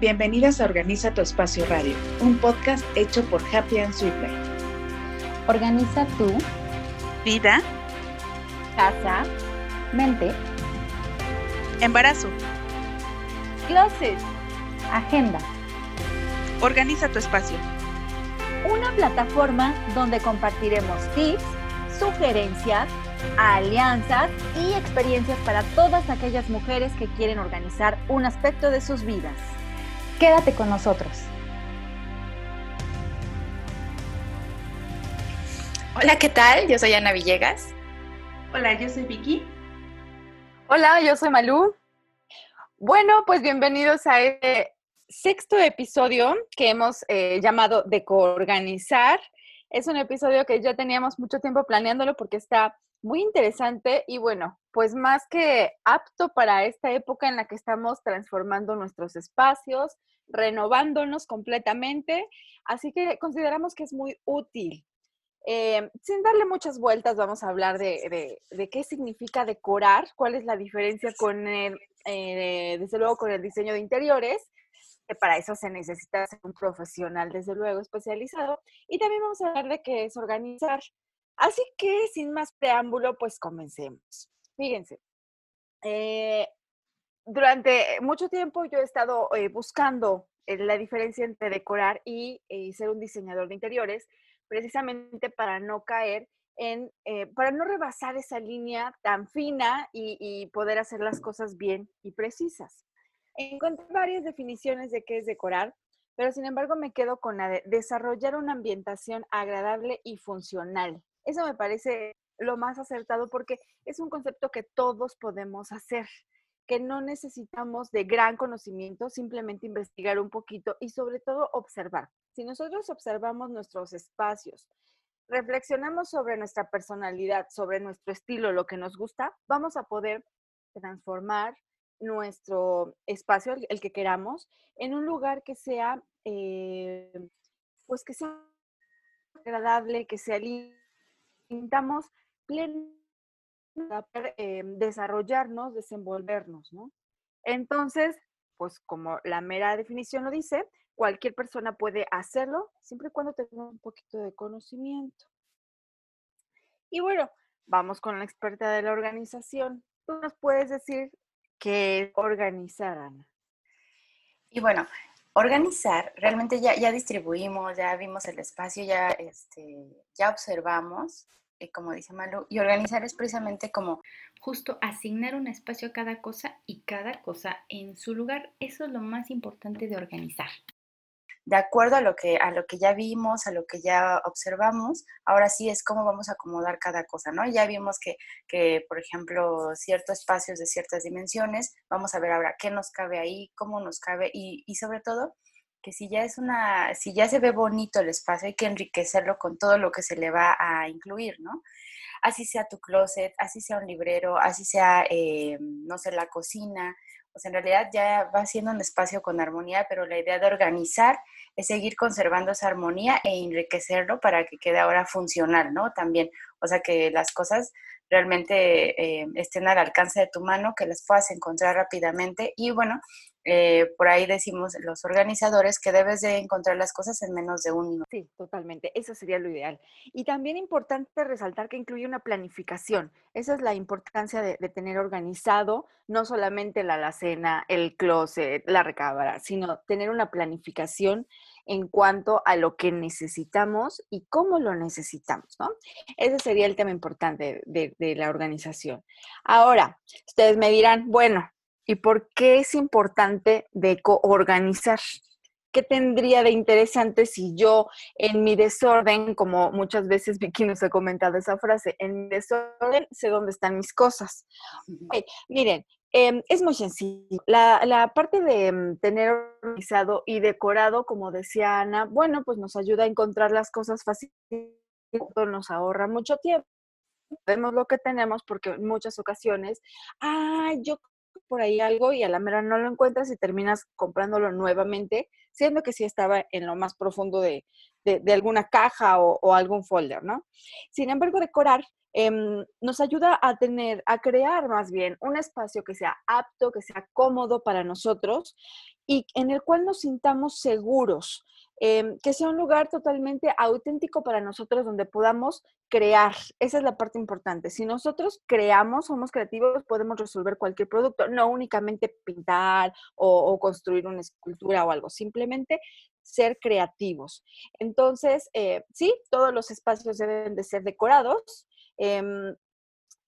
Bienvenidas a Organiza tu Espacio Radio, un podcast hecho por Happy and Sweetly. Organiza tu vida, casa, mente, embarazo, closet, agenda. Organiza tu espacio. Una plataforma donde compartiremos tips, sugerencias, alianzas y experiencias para todas aquellas mujeres que quieren organizar un aspecto de sus vidas. Quédate con nosotros. Hola, ¿qué tal? Yo soy Ana Villegas. Hola, yo soy Vicky. Hola, yo soy Malú. Bueno, pues bienvenidos a este sexto episodio que hemos eh, llamado de coorganizar. Es un episodio que ya teníamos mucho tiempo planeándolo porque está muy interesante y bueno, pues más que apto para esta época en la que estamos transformando nuestros espacios, renovándonos completamente, así que consideramos que es muy útil. Eh, sin darle muchas vueltas, vamos a hablar de, qué significa decorar, cuál es la diferencia con el, eh, desde luego, con el diseño de interiores, que para eso se necesita ser un profesional, desde luego, especializado. Y también vamos a hablar de qué es organizar. Así que, sin más preámbulo, pues comencemos. Fíjense, eh, durante mucho tiempo yo he estado eh, buscando eh, la diferencia entre decorar y ser un diseñador de interiores, precisamente para no caer en, para no rebasar esa línea tan fina y, poder hacer las cosas bien y precisas. Encontré varias definiciones de qué es decorar, pero sin embargo me quedo con la de desarrollar una ambientación agradable y funcional. Eso me parece lo más acertado porque es un concepto que todos podemos hacer, que no necesitamos de gran conocimiento, simplemente investigar un poquito y sobre todo observar. Si nosotros observamos nuestros espacios, reflexionamos sobre nuestra personalidad, sobre nuestro estilo, lo que nos gusta, vamos a poder transformar nuestro espacio, el, que queramos, en un lugar que sea, eh, pues que sea agradable, que sea lindo eh, desarrollarnos, desenvolvernos, ¿no? Entonces, pues como la mera definición lo dice, cualquier persona puede hacerlo siempre y cuando tenga un poquito de conocimiento. Y bueno, vamos con la experta de la organización. ¿Tú nos puedes decir qué organizar, Ana? Y bueno, organizar, realmente ya, ya distribuimos, ya vimos el espacio, ya, este, ya observamos eh, como dice Malu, y organizar es precisamente como justo asignar un espacio a cada cosa y cada cosa en su lugar. Eso es lo más importante de organizar. De acuerdo a lo que, a lo que ya vimos, a lo que ya observamos, ahora sí es cómo vamos a acomodar cada cosa, ¿no? Ya vimos que, que, por ejemplo, ciertos espacios de ciertas dimensiones, vamos a ver ahora qué nos cabe ahí, cómo nos cabe y, y sobre todo, que si ya es una, si ya se ve bonito el espacio, hay que enriquecerlo con todo lo que se le va a incluir, ¿no? Así sea tu closet, así sea un librero, así sea, eh, no sé, la cocina. O sea, en realidad ya va siendo un espacio con armonía, pero la idea de organizar es seguir conservando esa armonía e enriquecerlo para que quede ahora funcional, ¿no? También, o sea, que las cosas realmente eh, estén al alcance de tu mano, que las puedas encontrar rápidamente y bueno, eh, por ahí decimos los organizadores que debes de encontrar las cosas en menos de un minuto. Sí, totalmente. Eso sería lo ideal. Y también importante resaltar que incluye una planificación. Esa es la importancia de, tener organizado no solamente la alacena, el closet, la recámara, sino tener una planificación en cuanto a lo que necesitamos y cómo lo necesitamos, ¿no? Ese sería el tema importante de, de la organización. Ahora, ustedes me dirán, bueno, y por qué es importante de organizar. ¿Qué tendría de interesante si yo en mi desorden, como muchas veces Vicky nos ha comentado esa frase, en mi desorden sé dónde están mis cosas? miren, em, es muy sencillo. La, parte de mm, tener organizado y decorado, como decía Ana, bueno, pues nos ayuda a encontrar las cosas fácilmente, nos ahorra mucho tiempo. Vemos lo que tenemos porque en muchas ocasiones, ah, yo por ahí algo y a la mera no lo encuentras y terminas comprándolo nuevamente, siendo que sí estaba en lo más profundo de, alguna caja o, algún folder, ¿no? Sin embargo, decorar em, nos ayuda a tener, a crear más bien un espacio que sea apto, que sea cómodo para nosotros y en el cual nos sintamos seguros, em, que sea un lugar totalmente auténtico para nosotros donde podamos crear. Esa es la parte importante. Si nosotros creamos, somos creativos, podemos resolver cualquier producto, no únicamente pintar o, construir una escultura o algo, simplemente ser creativos. Entonces, eh, sí, todos los espacios deben de ser decorados. Em,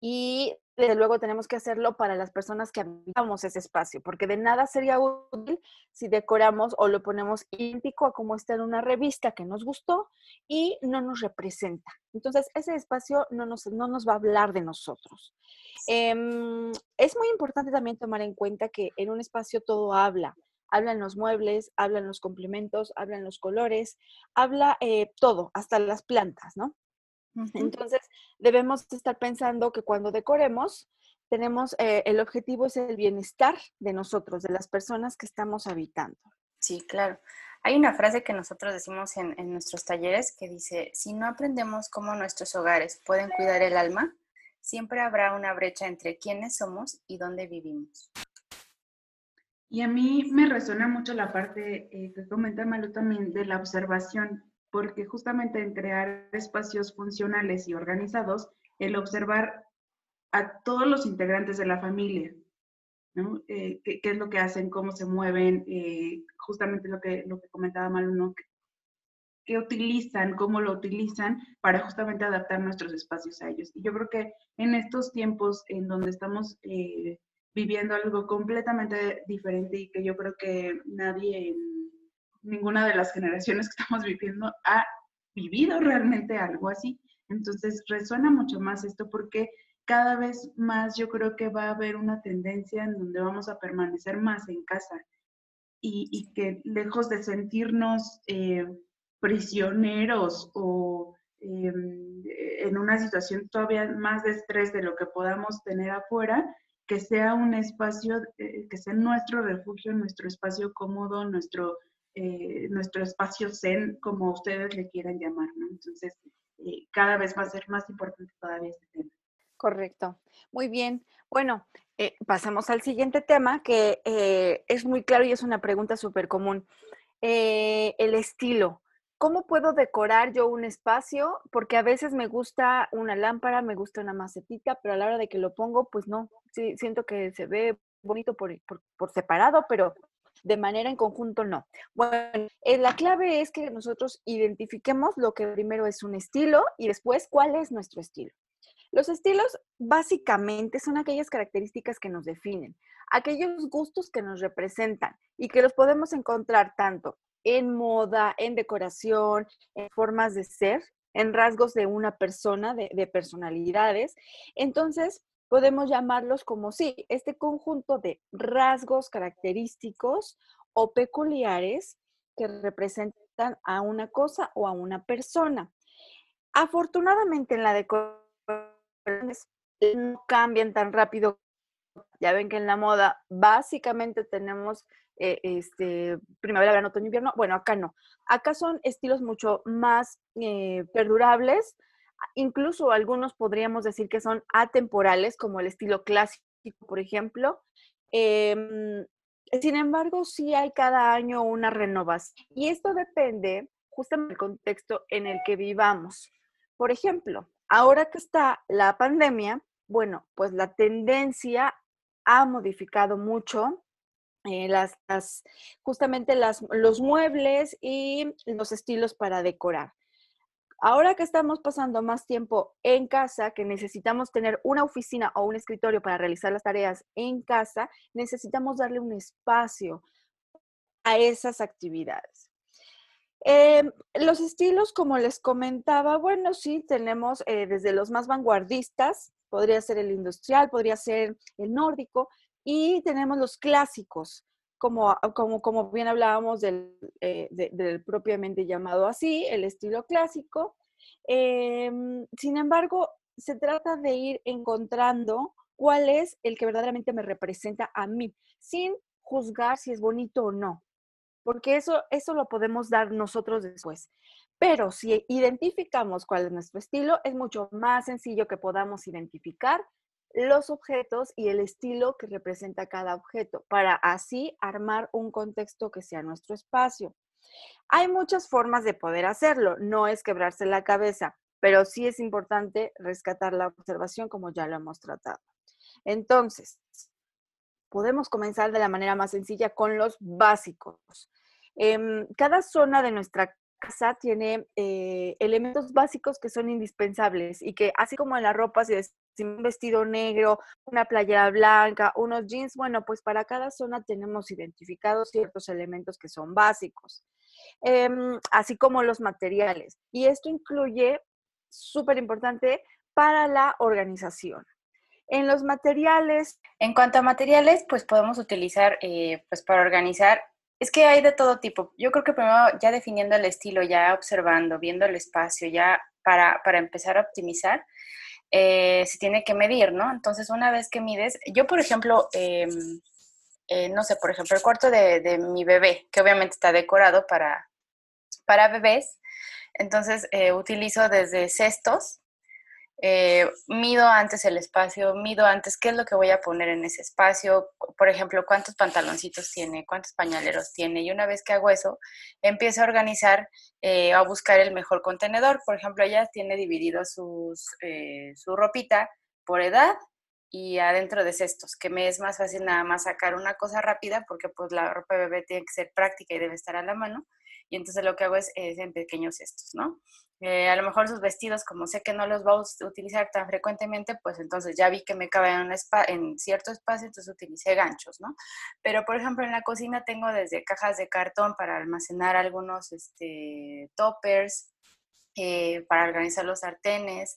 y desde luego tenemos que hacerlo para las personas que habitamos ese espacio, porque de nada sería útil si decoramos o lo ponemos idéntico a como está en una revista que nos gustó y no nos representa. Entonces, ese espacio no nos, no nos va a hablar de nosotros. Em, es muy importante también tomar en cuenta que en un espacio todo habla. Hablan los muebles, hablan los complementos, hablan los colores, habla eh, todo, hasta las plantas, ¿no? Entonces, debemos estar pensando que cuando decoremos, tenemos, eh, el objetivo es el bienestar de nosotros, de las personas que estamos habitando. Sí, claro. Hay una frase que nosotros decimos en, nuestros talleres que dice, si no aprendemos cómo nuestros hogares pueden cuidar el alma, siempre habrá una brecha entre quiénes somos y dónde vivimos. Y a mí me resuena mucho la parte eh, que comenta Malu también de la observación porque justamente en crear espacios funcionales y organizados, el observar a todos los integrantes de la familia, ¿no? Eh, ¿qué, es lo que hacen, cómo se mueven, eh, justamente lo que, lo que comentaba Malu, ¿no? ¿Qué utilizan, cómo lo utilizan para justamente adaptar nuestros espacios a ellos? Y yo creo que en estos tiempos en donde estamos eh, viviendo algo completamente diferente y que yo creo que nadie ninguna de las generaciones que estamos viviendo ha vivido realmente algo así. Entonces resuena mucho más esto porque cada vez más yo creo que va a haber una tendencia en donde vamos a permanecer más en casa y, que lejos de sentirnos eh, prisioneros o em, en una situación todavía más de estrés de lo que podamos tener afuera, que sea un espacio, eh, que sea nuestro refugio, nuestro espacio cómodo, nuestro eh, nuestro espacio zen, como ustedes le quieran llamar. Entonces, eh, cada vez va a ser más importante todavía este tema. Correcto. Muy bien. Bueno, eh, pasamos al siguiente tema que es muy claro y es una pregunta súper común. el estilo. ¿Cómo puedo decorar yo un espacio? Porque a veces me gusta una lámpara, me gusta una macetita, pero a la hora de que lo pongo, pues no, sí, siento que se ve bonito por, por separado, pero de manera en conjunto no. Bueno, eh, la clave es que nosotros identifiquemos lo que primero es un estilo y después cuál es nuestro estilo. Los estilos básicamente son aquellas características que nos definen, aquellos gustos que nos representan y que los podemos encontrar tanto en moda, en decoración, en formas de ser, en rasgos de una persona, de, de personalidades. Entonces, podemos llamarlos como sí, este conjunto de rasgos característicos o peculiares que representan a una cosa o a una persona. Afortunadamente en la decoración no cambian tan rápido. Ya ven que en la moda básicamente tenemos eh, este, primavera, verano, otoño, invierno. Bueno, acá no. Acá son estilos mucho más eh, perdurables, incluso algunos podríamos decir que son atemporales, como el estilo clásico, por ejemplo. Em, sin embargo, sí hay cada año una renovación. Y esto depende justamente del contexto en el que vivamos. Por ejemplo, ahora que está la pandemia, bueno, pues la tendencia ha modificado mucho eh, las, justamente los muebles y los estilos para decorar. Ahora que estamos pasando más tiempo en casa, que necesitamos tener una oficina o un escritorio para realizar las tareas en casa, necesitamos darle un espacio a esas actividades. Em, los estilos, como les comentaba, bueno, sí, tenemos eh, desde los más vanguardistas, podría ser el industrial, podría ser el nórdico, y tenemos los clásicos, como, como, como bien hablábamos del, eh, del, propiamente llamado así, el estilo clásico. Em, sin embargo, se trata de ir encontrando cuál es el que verdaderamente me representa a mí, sin juzgar si es bonito o no, porque eso, eso lo podemos dar nosotros después. Pero si identificamos cuál es nuestro estilo, es mucho más sencillo que podamos identificar los objetos y el estilo que representa cada objeto para así armar un contexto que sea nuestro espacio. Hay muchas formas de poder hacerlo, no es quebrarse la cabeza, pero sí es importante rescatar la observación como ya lo hemos tratado. Entonces, podemos comenzar de la manera más sencilla con los básicos. Em, cada zona de nuestra casa tiene eh, elementos básicos que son indispensables y que así como en la ropa, si un vestido negro, una playera blanca, unos jeans, bueno, pues para cada zona tenemos identificados ciertos elementos que son básicos, em, así como los materiales. Y esto incluye, súper importante, para la organización. En los materiales. En cuanto a materiales, pues podemos utilizar, eh, pues para organizar, es que hay de todo tipo. Yo creo que primero ya definiendo el estilo, ya observando, viendo el espacio, ya para, para empezar a optimizar, eh, se tiene que medir, ¿no? Entonces, una vez que mides, yo, por ejemplo, em, eh, no sé, por ejemplo, el cuarto de, de, mi bebé, que obviamente está decorado para, para bebés, entonces eh, utilizo desde cestos eh, mido antes el espacio, mido antes qué es lo que voy a poner en ese espacio, por ejemplo, cuántos pantaloncitos tiene, cuántos pañaleros tiene, y una vez que hago eso, empiezo a organizar, eh, a buscar el mejor contenedor. Por ejemplo, ella tiene dividido sus, eh, su ropita por edad y adentro de cestos, que me es más fácil nada más sacar una cosa rápida porque pues la ropa de bebé tiene que ser práctica y debe estar a la mano y entonces lo que hago es, en pequeños cestos, ¿no? Eh, a lo mejor sus vestidos, como sé que no los voy a utilizar tan frecuentemente, pues entonces ya vi que me cabe en, en cierto espacio, entonces utilicé ganchos, ¿no? Pero, por ejemplo, en la cocina tengo desde cajas de cartón para almacenar algunos este, toppers, eh, para organizar los sartenes.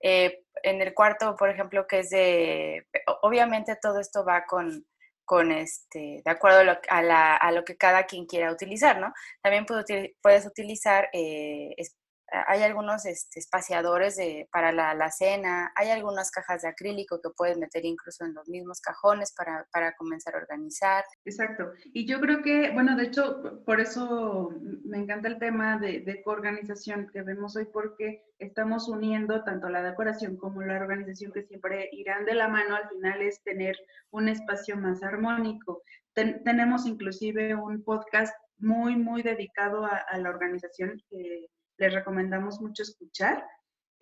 Eh, en el cuarto, por ejemplo, que es de, obviamente todo esto va con, con este, de acuerdo a lo, que cada quien quiera utilizar, ¿no? También puedes utilizar eh, hay algunos este, espaciadores para la, la, cena, hay algunas cajas de acrílico que puedes meter incluso en los mismos cajones para, para, comenzar a organizar. Exacto. Y yo creo que, bueno, de hecho, por eso me encanta el tema de, de coorganización que vemos hoy, porque estamos uniendo tanto la decoración como la organización que siempre irán de la mano, al final es tener un espacio más armónico. tenemos inclusive un podcast muy, muy dedicado a, la organización que les recomendamos mucho escuchar.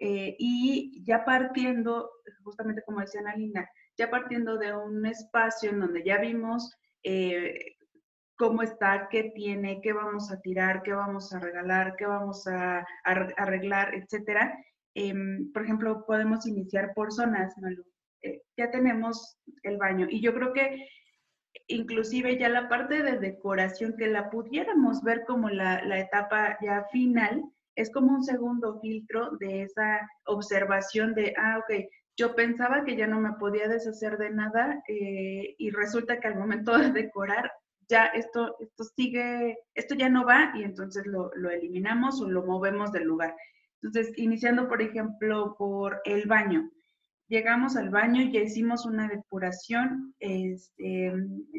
Eh, y ya partiendo, justamente como decía Ana Linda, ya partiendo de un espacio en donde ya vimos eh, cómo está, qué tiene, qué vamos a tirar, qué vamos a regalar, qué vamos a, arreglar, etcétera. Em, por ejemplo, podemos iniciar por zonas, eh, ya tenemos el baño y yo creo que inclusive ya la parte de decoración que la pudiéramos ver como la etapa ya final, es como un segundo filtro de esa observación de, ah, ok, yo pensaba que ya no me podía deshacer de nada eh, y resulta que al momento de decorar ya esto, esto sigue, esto ya no va y entonces lo, lo eliminamos o lo movemos del lugar. Entonces, iniciando, por ejemplo, por el baño. Llegamos al baño, ya hicimos una depuración, este,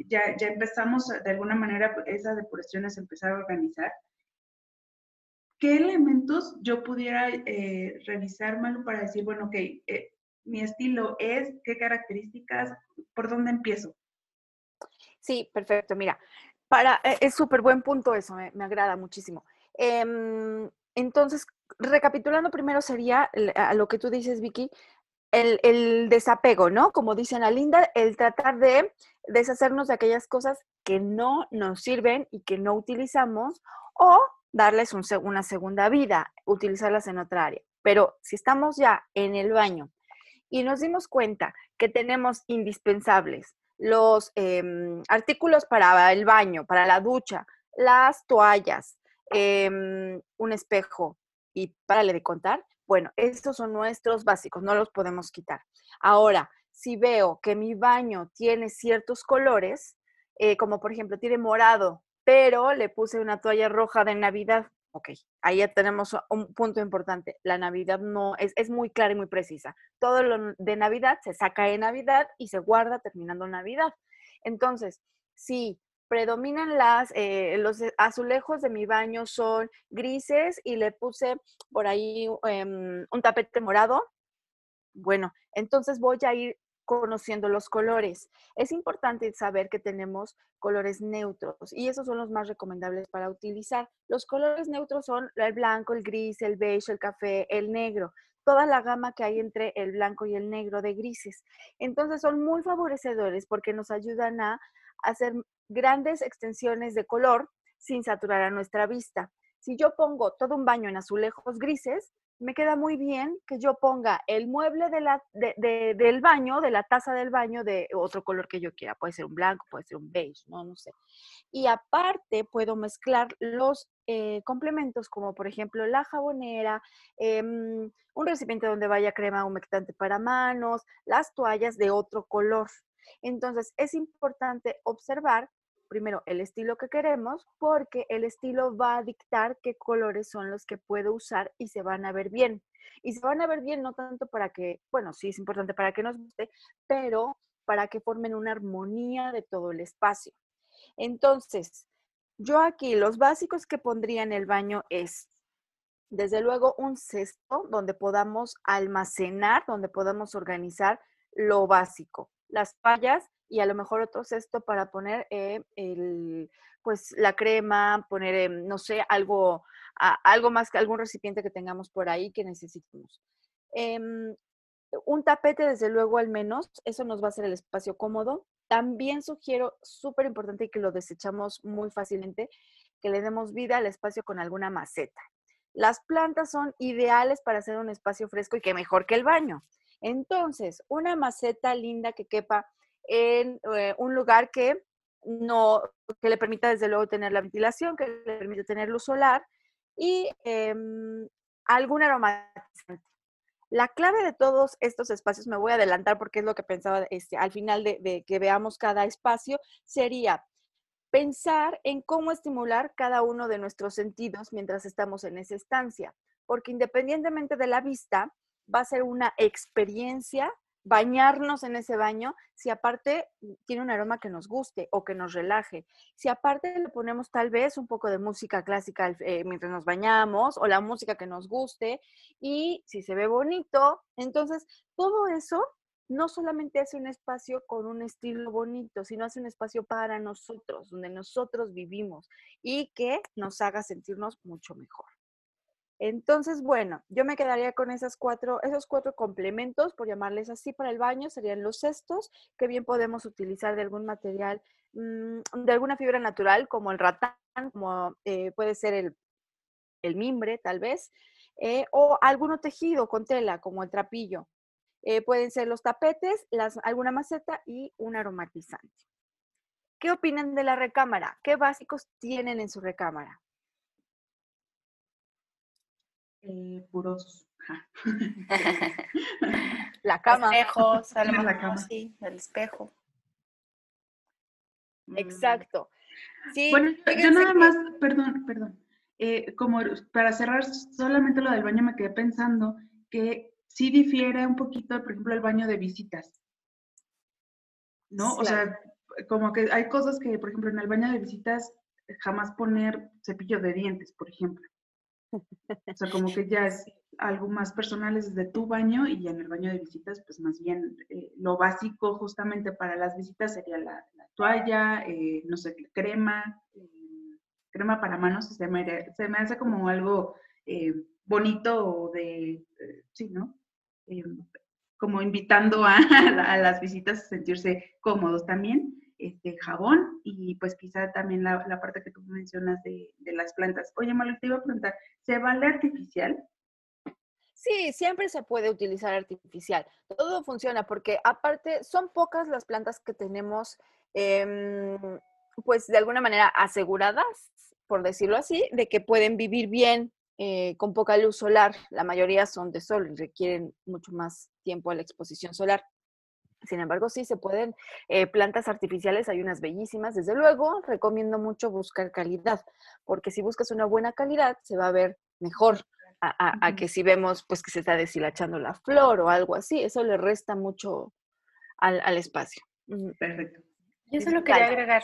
ya, ya empezamos, de alguna manera, esa depuración es empezar a organizar ¿qué elementos yo pudiera eh, revisar, Malu, para decir, bueno, ok, eh, mi estilo es, qué características, por dónde empiezo? Sí, perfecto. Mira, para, eh, es súper buen punto eso, me agrada muchísimo. Em, entonces, recapitulando primero sería a lo que tú dices, Vicky, el, el, desapego, ¿no? Como dice Ana Linda, el tratar de deshacernos de aquellas cosas que no nos sirven y que no utilizamos o darles una segunda vida, utilizarlas en otra área. Pero si estamos ya en el baño y nos dimos cuenta que tenemos indispensables los em, artículos para el baño, para la ducha, las toallas, em, un espejo y párale de contar, bueno, estos son nuestros básicos, no los podemos quitar. Ahora, si veo que mi baño tiene ciertos colores, eh, como por ejemplo tiene morado, pero le puse una toalla roja de Navidad. Ok, ahí ya tenemos un punto importante. La Navidad no es, es muy clara y muy precisa. Todo lo de Navidad se saca de Navidad y se guarda terminando Navidad. Entonces, si predominan las, eh, los azulejos de mi baño son grises y le puse por ahí em, un tapete morado. Bueno, entonces voy a ir conociendo los colores. Es importante saber que tenemos colores neutros y esos son los más recomendables para utilizar. Los colores neutros son el blanco, el gris, el beige, el café, el negro, toda la gama que hay entre el blanco y el negro de grises. Entonces son muy favorecedores porque nos ayudan a hacer grandes extensiones de color sin saturar a nuestra vista. Si yo pongo todo un baño en azulejos grises, me queda muy bien que yo ponga el mueble de la, del baño, de la taza del baño, de otro color que yo quiera. Puede ser un blanco, puede ser un beige, no, sé. Y aparte puedo mezclar los eh, complementos como por ejemplo la jabonera, em, un recipiente donde vaya crema humectante para manos, las toallas de otro color. Entonces es importante observar primero el estilo que queremos, porque el estilo va a dictar qué colores son los que puedo usar y se van a ver bien. Y se van a ver bien no tanto para que, bueno, sí es importante para que nos guste, pero para que formen una armonía de todo el espacio. Entonces, yo aquí los básicos que pondría en el baño es, desde luego, un cesto donde podamos almacenar, donde podamos organizar lo básico. Las fallas y a lo mejor otro cesto para poner eh, el, pues la crema, poner, em, no sé, algo, algo más algún recipiente que tengamos por ahí que necesitemos. Em, un tapete, desde luego, al menos, eso nos va a hacer el espacio cómodo. También sugiero, súper importante y que lo desechamos muy fácilmente, que le demos vida al espacio con alguna maceta. Las plantas son ideales para hacer un espacio fresco y que mejor que el baño. Entonces, una maceta linda que quepa en eh, un lugar que no, que le permita desde luego tener la ventilación, que le permita tener luz solar y em, algún aromatizante. La clave de todos estos espacios, me voy a adelantar porque es lo que pensaba este, al final de, de que veamos cada espacio, sería pensar en cómo estimular cada uno de nuestros sentidos mientras estamos en esa estancia, porque independientemente de la vista, va a ser una experiencia bañarnos en ese baño si aparte tiene un aroma que nos guste o que nos relaje. Si aparte le ponemos tal vez un poco de música clásica eh, mientras nos bañamos o la música que nos guste y si se ve bonito, entonces todo eso no solamente hace un espacio con un estilo bonito, sino hace un espacio para nosotros, donde nosotros vivimos y que nos haga sentirnos mucho mejor. Entonces, bueno, yo me quedaría con esas cuatro, esos cuatro complementos, por llamarles así, para el baño, serían los cestos, que bien podemos utilizar de algún material, mm, de alguna fibra natural, como el ratán, como eh, puede ser el, mimbre, tal vez, eh, o alguno tejido con tela, como el trapillo. Eh, pueden ser los tapetes, alguna maceta y un aromatizante. ¿Qué opinan de la recámara? ¿Qué básicos tienen en su recámara? Eh, puros. la cama. Espejos, la cama. Sí, el espejo. Mm. Exacto. Sí, bueno, yo nada más, perdón, perdón. Eh, como para cerrar solamente lo del baño, me quedé pensando que sí difiere un poquito, por ejemplo, el baño de visitas. ¿No? O sea, como que hay cosas que, por ejemplo, en el baño de visitas jamás poner cepillo de dientes, por ejemplo. O sea, como que ya es algo más personal desde tu baño y en el baño de visitas, pues más bien eh, lo básico justamente para las visitas sería la, toalla, eh, no sé, crema, eh, crema para manos, se me, se me hace como algo bonito de, sí, ¿no? como invitando a, las visitas a sentirse cómodos también este, jabón y pues quizá también la, parte que tú mencionas de, las plantas. Oye, Malu, te iba a preguntar, ¿se vale artificial? Sí, siempre se puede utilizar artificial. Todo funciona porque aparte son pocas las plantas que tenemos, eh, pues de alguna manera aseguradas, por decirlo así, de que pueden vivir bien eh, con poca luz solar. La mayoría son de sol y requieren mucho más tiempo a la exposición solar. Sin embargo, sí se pueden eh, plantas artificiales, hay unas bellísimas. Desde luego, recomiendo mucho buscar calidad, porque si buscas una buena calidad, se va a ver mejor a, que si vemos pues que se está deshilachando la flor o algo así. Eso le resta mucho al, espacio. Perfecto. Yo solo quería agregar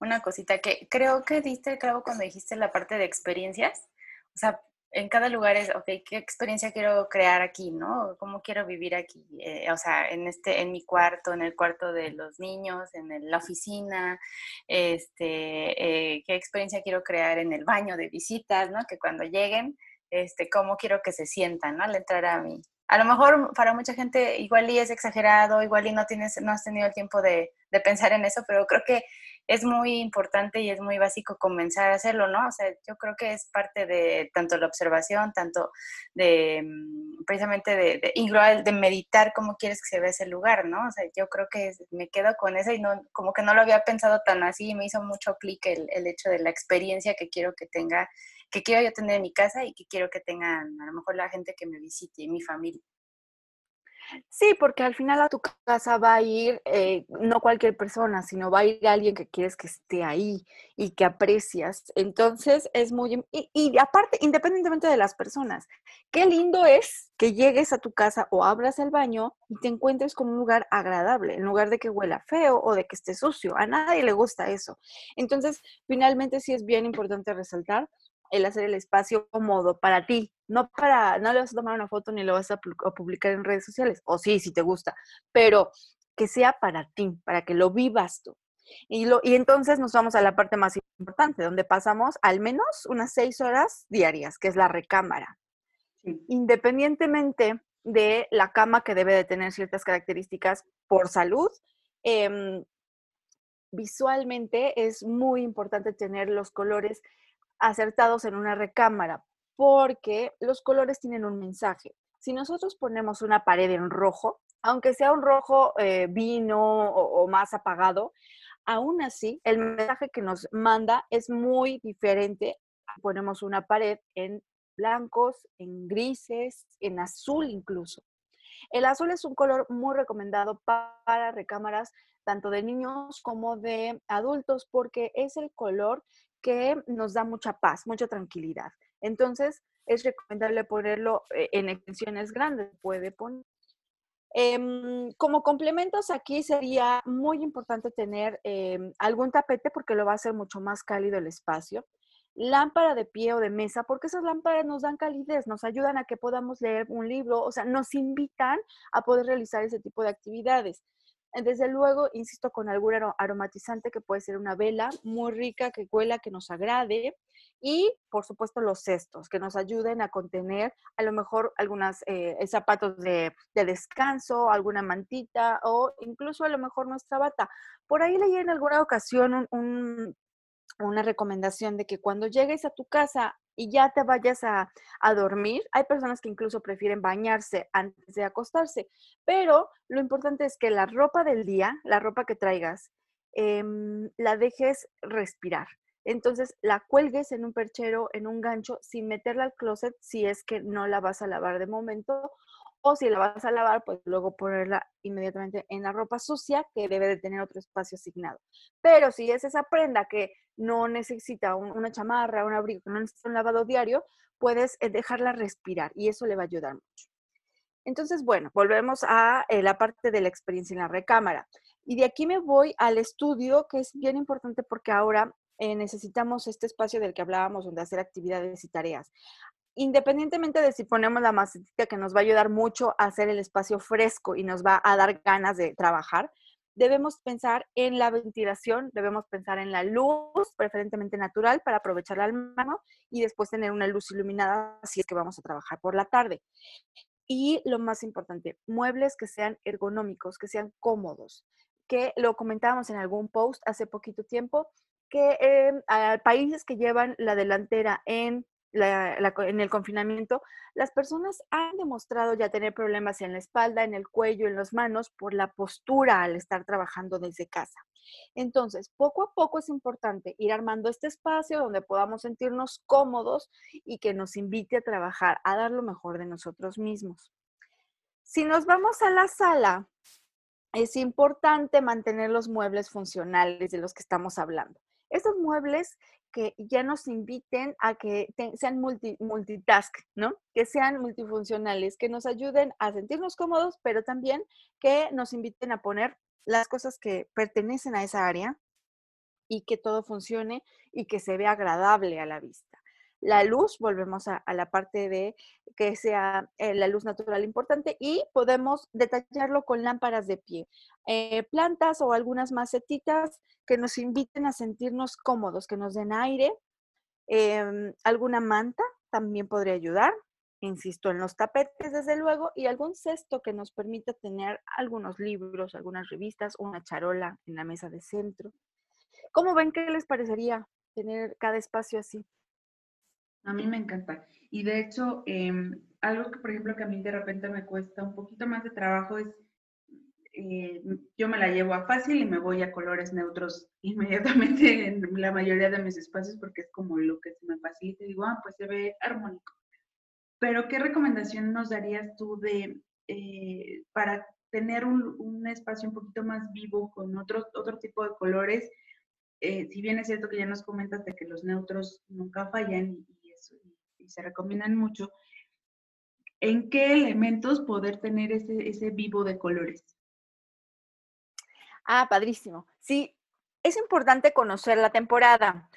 una cosita que creo que diste clavo cuando dijiste la parte de experiencias. O sea, en cada lugar es, ok, ¿qué experiencia quiero crear aquí, no? ¿Cómo quiero vivir aquí? Eh, o sea, en este, en mi cuarto, en el cuarto de los niños, en la oficina, este, eh, ¿qué experiencia quiero crear en el baño de visitas, no? Que cuando lleguen, este, cómo quiero que se sientan, ¿no? Al entrar a mi, a lo mejor para mucha gente igual y es exagerado, igual y no tienes, no has tenido el tiempo de, de, pensar en eso, pero creo que es muy importante y es muy básico comenzar a hacerlo, ¿no? O sea, yo creo que es parte de tanto la observación, tanto de mm, precisamente de, de, de meditar cómo quieres que se vea ese lugar, ¿no? O sea, yo creo que me quedo con eso y no, como que no lo había pensado tan así y me hizo mucho clic el, el hecho de la experiencia que quiero que tenga que quiero yo tener en mi casa y que quiero que tengan a lo mejor la gente que me visite, mi familia. Sí, porque al final a tu casa va a ir eh, no cualquier persona, sino va a ir alguien que quieres que esté ahí y que aprecias. Entonces es muy... Y, y, aparte, independientemente de las personas, qué lindo es que llegues a tu casa o abras el baño y te encuentres con un lugar agradable, en lugar de que huela feo o de que esté sucio. A nadie le gusta eso. Entonces, finalmente sí es bien importante resaltar el hacer el espacio cómodo para ti, no para, no le vas a tomar una foto ni lo vas a publicar en redes sociales, o sí, si te gusta, pero que sea para ti, para que lo vivas tú. Y, lo, y entonces nos vamos a la parte más importante, donde pasamos al menos unas seis horas diarias, que es la recámara. Independientemente de la cama que debe de tener ciertas características por salud, em, visualmente es muy importante tener los colores acertados en una recámara, porque los colores tienen un mensaje. Si nosotros ponemos una pared en rojo, aunque sea un rojo eh, vino o, más apagado, aún así el mensaje que nos manda es muy diferente. Ponemos una pared en blancos, en grises, en azul incluso. El azul es un color muy recomendado para recámaras tanto de niños como de adultos porque es el color que nos da mucha paz, mucha tranquilidad. Entonces, es recomendable ponerlo eh, en extensiones grandes, puede poner. Em, como complementos aquí sería muy importante tener em, algún tapete porque lo va a hacer mucho más cálido el espacio. Lámpara de pie o de mesa, porque esas lámparas nos dan calidez, nos ayudan a que podamos leer un libro, o sea, nos invitan a poder realizar ese tipo de actividades. Desde luego, insisto, con algún aromatizante que puede ser una vela muy rica, que huela, que nos agrade. Y, por supuesto, los cestos, que nos ayuden a contener a lo mejor algunos eh, zapatos de, descanso, alguna mantita o incluso a lo mejor nuestra bata. Por ahí leí en alguna ocasión una recomendación de que cuando llegues a tu casa y ya te vayas a, dormir. Hay personas que incluso prefieren bañarse antes de acostarse, pero lo importante es que la ropa del día, la ropa que traigas, em, la dejes respirar. Entonces la cuelgues en un perchero, en un gancho, sin meterla al closet si es que no la vas a lavar de momento o si la vas a lavar, pues luego ponerla inmediatamente en la ropa sucia que debe de tener otro espacio asignado. Pero si es esa prenda que no necesita una chamarra, un abrigo, que no necesita un lavado diario, puedes eh, dejarla respirar y eso le va a ayudar mucho. Entonces, bueno, volvemos a eh, la parte de la experiencia en la recámara. Y de aquí me voy al estudio, que es bien importante porque ahora eh, necesitamos este espacio del que hablábamos, donde hacer actividades y tareas independientemente de si ponemos la macetita que nos va a ayudar mucho a hacer el espacio fresco y nos va a dar ganas de trabajar, debemos pensar en la ventilación, debemos pensar en la luz, preferentemente natural, para aprovecharla al mano y después tener una luz iluminada si es que vamos a trabajar por la tarde. Y lo más importante, muebles que sean ergonómicos, que sean cómodos, que lo comentábamos en algún post hace poquito tiempo, que eh, países que llevan la delantera en en el confinamiento, las personas han demostrado ya tener problemas en la espalda, en el cuello, en las manos por la postura al estar trabajando desde casa. Entonces, poco a poco es importante ir armando este espacio donde podamos sentirnos cómodos y que nos invite a trabajar, a dar lo mejor de nosotros mismos. Si nos vamos a la sala, es importante mantener los muebles funcionales de los que estamos hablando. Estos muebles que ya nos inviten a que sean multitask, ¿no? Que sean multifuncionales, que nos ayuden a sentirnos cómodos, pero también que nos inviten a poner las cosas que pertenecen a esa área y que todo funcione y que se vea agradable a la vista. La luz, volvemos a, la parte de que sea eh, la luz natural importante y podemos detallarlo con lámparas de pie, eh, plantas o algunas macetitas que nos inviten a sentirnos cómodos, que nos den aire, em, alguna manta también podría ayudar, insisto, en los tapetes, desde luego, y algún cesto que nos permita tener algunos libros, algunas revistas, una charola en la mesa de centro. ¿Cómo ven qué les parecería tener cada espacio así? A mí me encanta. Y de hecho, em, algo que, por ejemplo, que a mí de repente me cuesta un poquito más de trabajo es, eh, yo me la llevo a fácil y me voy a colores neutros inmediatamente en la mayoría de mis espacios porque es como lo que se me facilita. Digo, ah, pues se ve armónico. Pero, ¿qué recomendación nos darías tú de, eh, para tener un, un, espacio un poquito más vivo con otro, otro tipo de colores? Eh, si bien es cierto que ya nos comentas de que los neutros nunca fallan y, y se recomiendan mucho, ¿en qué elementos poder tener ese, ese vivo de colores? Ah, padrísimo. Sí, es importante conocer la temporada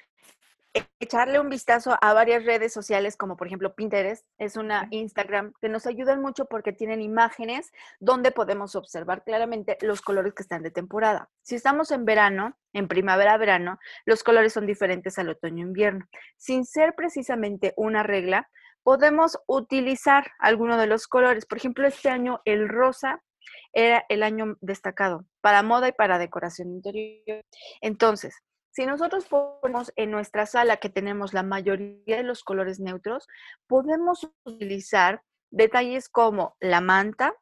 echarle un vistazo a varias redes sociales como por ejemplo Pinterest, es una Instagram que nos ayudan mucho porque tienen imágenes donde podemos observar claramente los colores que están de temporada. Si estamos en verano, en primavera-verano, los colores son diferentes al otoño-invierno. Sin ser precisamente una regla, podemos utilizar alguno de los colores. Por ejemplo, este año el rosa era el año destacado para moda y para decoración interior. Entonces, si nosotros ponemos en nuestra sala que tenemos la mayoría de los colores neutros, podemos utilizar detalles como la manta,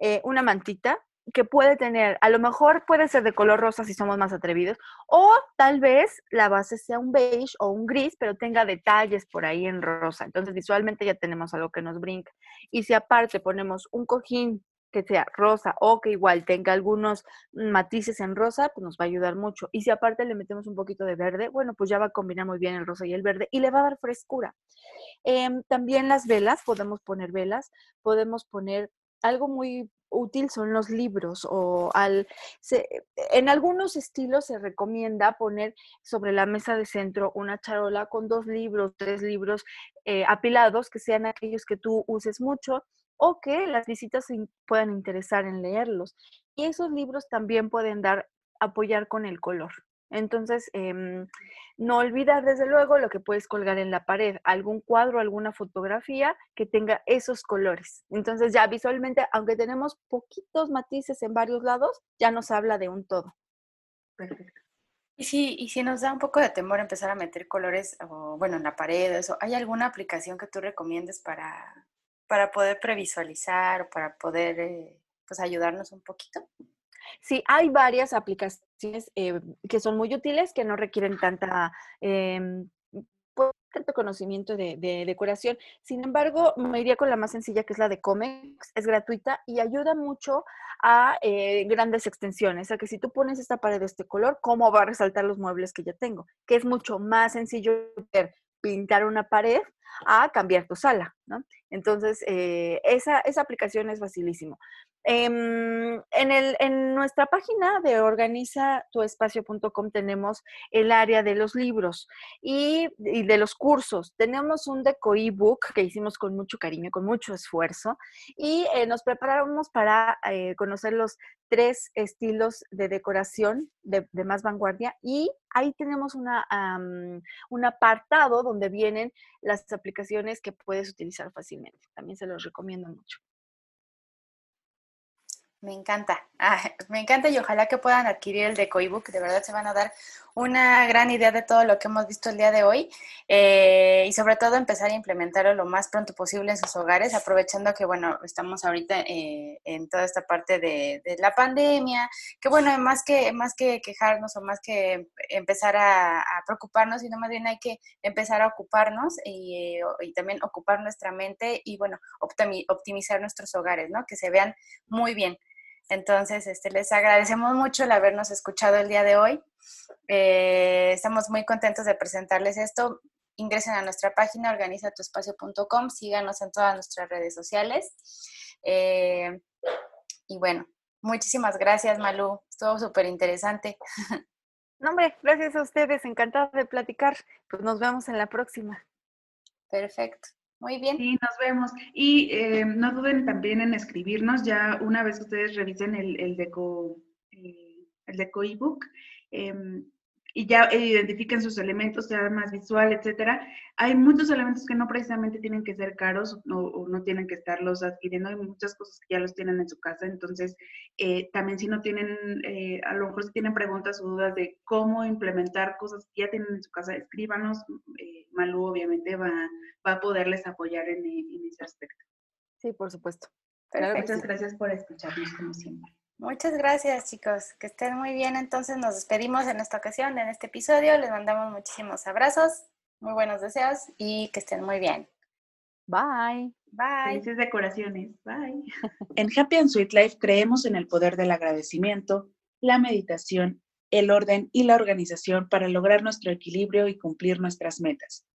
eh, una mantita que puede tener, a lo mejor puede ser de color rosa si somos más atrevidos, o tal vez la base sea un beige o un gris, pero tenga detalles por ahí en rosa. Entonces visualmente ya tenemos algo que nos brinca. Y si aparte ponemos un cojín que sea rosa o que igual tenga algunos matices en rosa, pues nos va a ayudar mucho. Y si aparte le metemos un poquito de verde, bueno, pues ya va a combinar muy bien el rosa y el verde y le va a dar frescura. Em, también las velas, podemos poner velas, podemos poner algo muy útil son los libros o al en algunos estilos se recomienda poner sobre la mesa de centro una charola con dos libros, tres libros eh, apilados que sean aquellos que tú uses mucho o que las visitas puedan interesar en leerlos. Y esos libros también pueden dar, apoyar con el color. Entonces, em, no olvidar desde luego lo que puedes colgar en la pared, algún cuadro, alguna fotografía que tenga esos colores. Entonces ya visualmente, aunque tenemos poquitos matices en varios lados, ya nos habla de un todo. Perfecto. Y si, y si nos da un poco de temor empezar a meter colores, bueno, en la pared, eso, ¿hay alguna aplicación que tú recomiendes para, para poder previsualizar para poder eh, pues ayudarnos un poquito? Sí, hay varias aplicaciones eh, que son muy útiles, que no requieren tanta, em, pues, tanto conocimiento de, decoración. Sin embargo, me iría con la más sencilla, que es la de Comex. Es gratuita y ayuda mucho a eh, grandes extensiones. Sea, que si tú pones esta pared de este color, ¿cómo va a resaltar los muebles que ya tengo? Que es mucho más sencillo pintar una pared a cambiar tu sala, ¿no? Entonces, eh, esa, esa aplicación es facilísimo. Em, en, el, en, nuestra página de organizatuespacio.com tenemos el área de los libros y, de los cursos. Tenemos un deco ebook que hicimos con mucho cariño, con mucho esfuerzo y eh, nos preparamos para eh, conocer los tres estilos de decoración de, más vanguardia y ahí tenemos una, un apartado donde vienen las aplicaciones que puedes utilizar fácilmente. También se los recomiendo mucho. Me encanta, me encanta y ojalá que puedan adquirir el Deco ebook, de verdad se van a dar una gran idea de todo lo que hemos visto el día de hoy eh, y sobre todo empezar a implementarlo lo más pronto posible en sus hogares, aprovechando que, bueno, estamos ahorita eh, en toda esta parte de, la pandemia, que bueno, más que, más que quejarnos o más que empezar a, preocuparnos, sino más bien hay que empezar a ocuparnos y, eh, y también ocupar nuestra mente y, bueno, optimizar nuestros hogares, ¿no? Que se vean muy bien. Entonces, este, les agradecemos mucho el habernos escuchado el día de hoy. Eh, estamos muy contentos de presentarles esto. Ingresen a nuestra página organizatuespacio.com, síganos en todas nuestras redes sociales. Eh, y bueno, muchísimas gracias, Malú. Estuvo súper interesante. No, hombre, gracias a ustedes, encantada de platicar. Pues nos vemos en la próxima. Perfecto. Muy bien. Sí, nos vemos. Y eh, no duden también en escribirnos ya una vez ustedes revisen el, el deco, eh, el deco ebook. Em, y ya identifiquen sus elementos, sea más visual, etcétera. Hay muchos elementos que no precisamente tienen que ser caros o, no tienen que estarlos adquiriendo. Hay muchas cosas que ya los tienen en su casa. Entonces, eh, también si no tienen, eh, a lo mejor si tienen preguntas o dudas de cómo implementar cosas que ya tienen en su casa, escríbanos. Eh, Malú obviamente va, va, a poderles apoyar en, en, ese aspecto. Sí, por supuesto. Muchas gracias por escucharnos como siempre. Muchas gracias, chicos. Que estén muy bien. Entonces nos despedimos en esta ocasión, en este episodio. Les mandamos muchísimos abrazos, muy buenos deseos y que estén muy bien. Bye. Bye. Felices decoraciones. Bye. En Happy and Sweet Life creemos en el poder del agradecimiento, la meditación, el orden y la organización para lograr nuestro equilibrio y cumplir nuestras metas.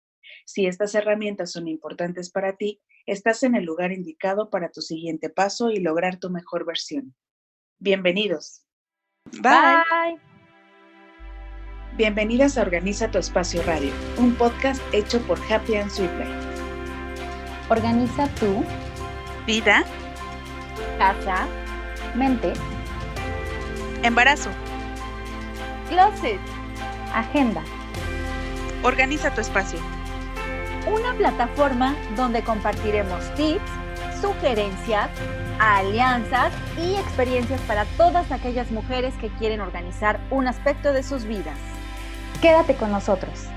Si estas herramientas son importantes para ti, estás en el lugar indicado para tu siguiente paso y lograr tu mejor versión. Bienvenidos. Bye. Bienvenidas a Organiza tu Espacio Radio, un podcast hecho por Happy and Sweet Life. Organiza tu vida, casa, mente, embarazo, closet, agenda. Organiza tu espacio. Una plataforma donde compartiremos tips, sugerencias, alianzas y experiencias para todas aquellas mujeres que quieren organizar un aspecto de sus vidas. Quédate con nosotros.